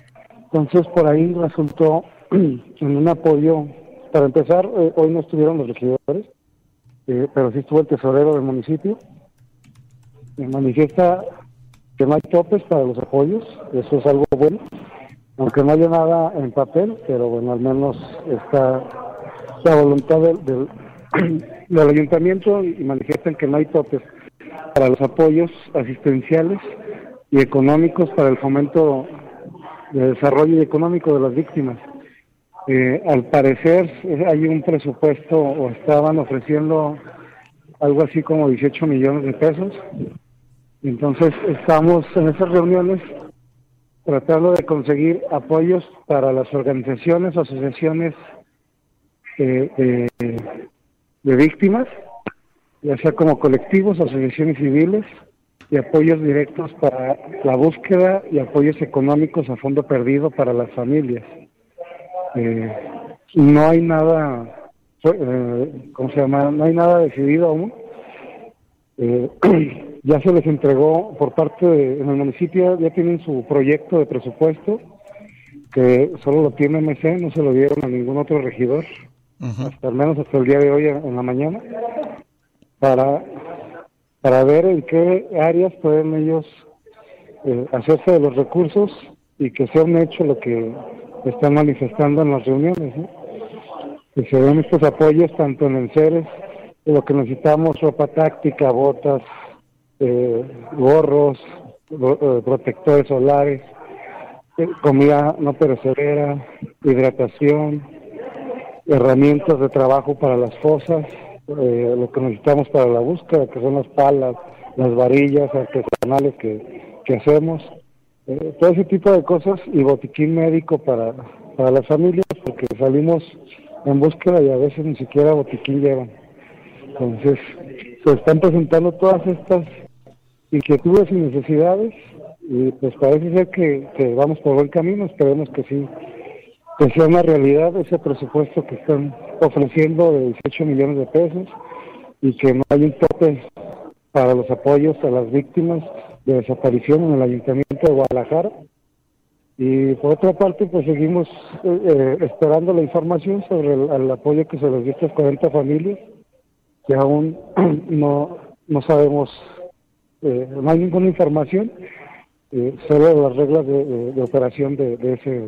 Speaker 7: Entonces por ahí resultó en un apoyo, para empezar, eh, hoy no estuvieron los regidores, eh, pero sí estuvo el tesorero del municipio. Me manifiesta que no hay topes para los apoyos, eso es algo bueno, aunque no haya nada en papel, pero bueno, al menos está la voluntad del, del ayuntamiento y manifiestan que no hay topes para los apoyos asistenciales y económicos para el fomento de desarrollo económico de las víctimas. Eh, al parecer eh, hay un presupuesto o estaban ofreciendo algo así como 18 millones de pesos. Entonces estamos en esas reuniones tratando de conseguir apoyos para las organizaciones, asociaciones eh, de víctimas, ya sea como colectivos, asociaciones civiles y apoyos directos para la búsqueda y apoyos económicos a fondo perdido para las familias. Eh, no hay nada, eh, ¿cómo se llama? No hay nada decidido aún. Eh, ya se les entregó por parte de, en el municipio, ya tienen su proyecto de presupuesto, que solo lo tiene MC, no se lo dieron a ningún otro regidor hasta al menos hasta el día de hoy en, la mañana, para, para ver en qué áreas pueden ellos eh, hacerse de los recursos y que sea un hecho lo que están manifestando en las reuniones, que se den estos apoyos tanto en el CERES, lo que necesitamos, ropa táctica, botas, eh, gorros, eh, protectores solares, comida no perecedera, hidratación, herramientas de trabajo para las fosas, eh, lo que necesitamos para la búsqueda, que son las palas, las varillas artesanales que, que hacemos, eh, todo ese tipo de cosas y botiquín médico para, para las familias, porque salimos en búsqueda y a veces ni siquiera botiquín llevan. Entonces, se están presentando todas estas inquietudes y necesidades y pues parece ser que, que vamos por buen camino, esperemos que sí que sea una realidad ese presupuesto que están ofreciendo de 18 millones de pesos y que no hay un tope para los apoyos a las víctimas de desaparición en el Ayuntamiento de Guadalajara. Y por otra parte, pues seguimos eh, eh, esperando la información sobre el, apoyo que se les dio a estas 40 familias, que aún no, no sabemos, eh, no hay ninguna información, solo las reglas de, operación de, ese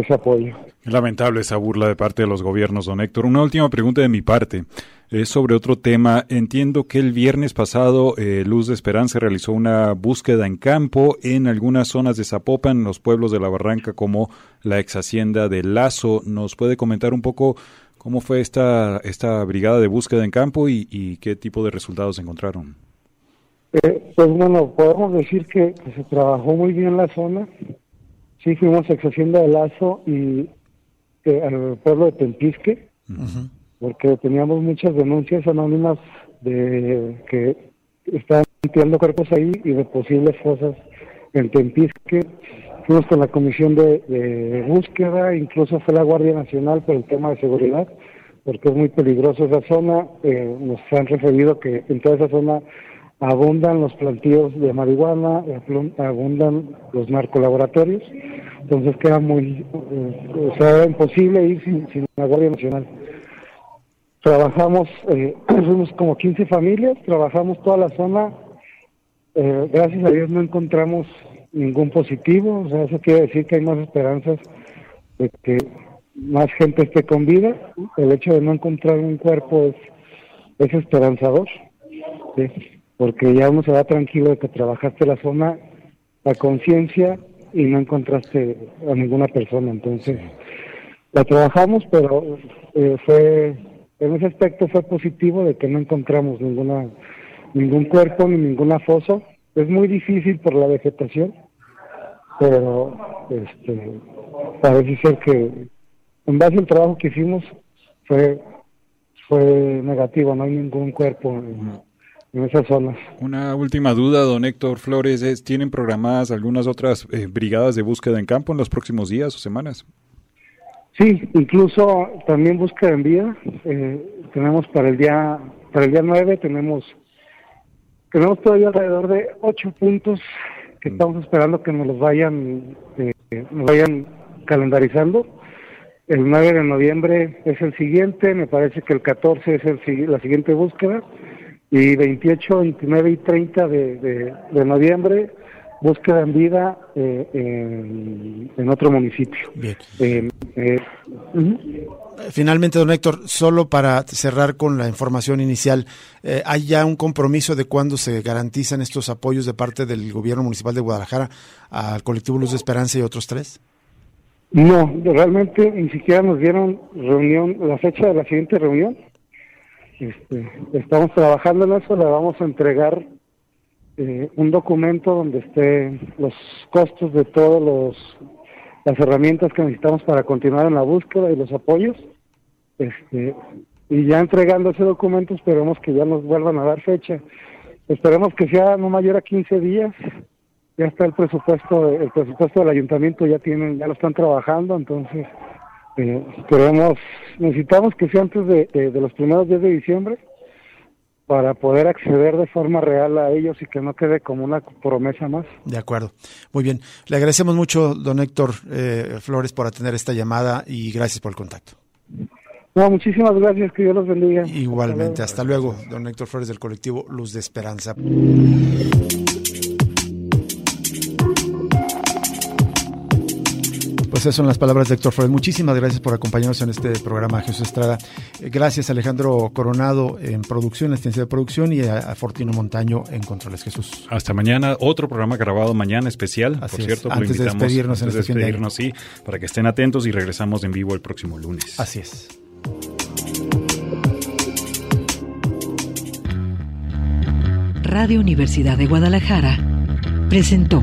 Speaker 7: ese apoyo.
Speaker 2: Lamentable esa burla de parte de los gobiernos, don Héctor. Una última pregunta de mi parte. Es sobre otro tema. Entiendo que el viernes pasado eh, Luz de Esperanza realizó una búsqueda en campo en algunas zonas de Zapopan, en los pueblos de la Barranca, como la ex hacienda de Lazo. ¿Nos puede comentar un poco cómo fue esta, esta brigada de búsqueda en campo y, qué tipo de resultados encontraron?
Speaker 7: Eh, pues bueno, podemos decir que, se trabajó muy bien la zona. Sí, fuimos a ex hacienda de Lazo y al pueblo de Tempisque, porque teníamos muchas denuncias anónimas de que estaban tirando cuerpos ahí y de posibles fosas en Tempisque. Fuimos con la comisión de, búsqueda, incluso fue la Guardia Nacional por el tema de seguridad, porque es muy peligroso esa zona. Eh, nos han referido que en toda esa zona abundan los plantíos de marihuana, abundan los narcolaboratorios entonces queda muy, eh, o sea, imposible ir sin, la Guardia Nacional. Trabajamos, eh, fuimos como 15 familias, trabajamos toda la zona, eh, gracias a Dios no encontramos ningún positivo, o sea, eso quiere decir que hay más esperanzas de que más gente esté con vida. El hecho de no encontrar un cuerpo es esperanzador, porque ya uno se va tranquilo de que trabajaste la zona, la conciencia y no encontraste a ninguna persona. Entonces, la trabajamos, pero eh, fue, en ese aspecto fue positivo de que no encontramos ninguna ningún cuerpo ni ninguna fosa. Es muy difícil por la vegetación, pero este, parece ser que en base al trabajo que hicimos fue fue negativo, no hay ningún cuerpo en esas zonas.
Speaker 2: Una última duda, don Héctor Flores, es, ¿tienen programadas algunas otras eh, brigadas de búsqueda en campo en los próximos días o semanas?
Speaker 7: Sí, incluso también búsqueda en vía. Eh, tenemos para el día para el día 9 tenemos tenemos todavía alrededor de ocho puntos que mm. estamos esperando que nos los vayan eh, nos vayan calendarizando. El 9 de noviembre es el siguiente, me parece que el 14 es el, la siguiente búsqueda y 28, 29 y 30 de, de, noviembre, búsqueda en vida eh, en, otro municipio.
Speaker 1: Bien. Eh, eh, Finalmente, don Héctor, solo para cerrar con la información inicial, ¿hay ya un compromiso de cuándo se garantizan estos apoyos de parte del gobierno municipal de Guadalajara al colectivo Luz de Esperanza y otros tres?
Speaker 7: No, realmente ni siquiera nos dieron reunión, la fecha de la siguiente reunión. Este, estamos trabajando en eso, le vamos a entregar eh, un documento donde esté los costos de todas las herramientas que necesitamos para continuar en la búsqueda y los apoyos. Este, y ya entregando ese documento esperemos que ya nos vuelvan a dar fecha. Esperemos que sea no mayor a 15 días. Ya está el presupuesto, el presupuesto del ayuntamiento ya tienen, ya lo están trabajando, entonces eh, queremos, necesitamos que sea antes de, los primeros días de diciembre para poder acceder de forma real a ellos y que no quede como una promesa más.
Speaker 1: De acuerdo. Muy bien. Le agradecemos mucho, don Héctor eh, Flores, por atender esta llamada y gracias por el contacto.
Speaker 7: No, muchísimas gracias, que Dios los bendiga.
Speaker 1: Igualmente, hasta luego don Héctor Flores del colectivo Luz de Esperanza. Esas son las palabras de Héctor Flores. Muchísimas gracias por acompañarnos en este programa, Jesús Estrada. Eh, gracias Alejandro Coronado en producción, en de producción y a, Fortino Montaño en controles. Jesús.
Speaker 2: Hasta mañana, otro programa grabado mañana especial, por cierto.
Speaker 1: Antes de despedirnos
Speaker 2: en este despedirnos, sí, para que estén atentos y regresamos en vivo el próximo lunes.
Speaker 1: Así es.
Speaker 4: Radio Universidad de Guadalajara presentó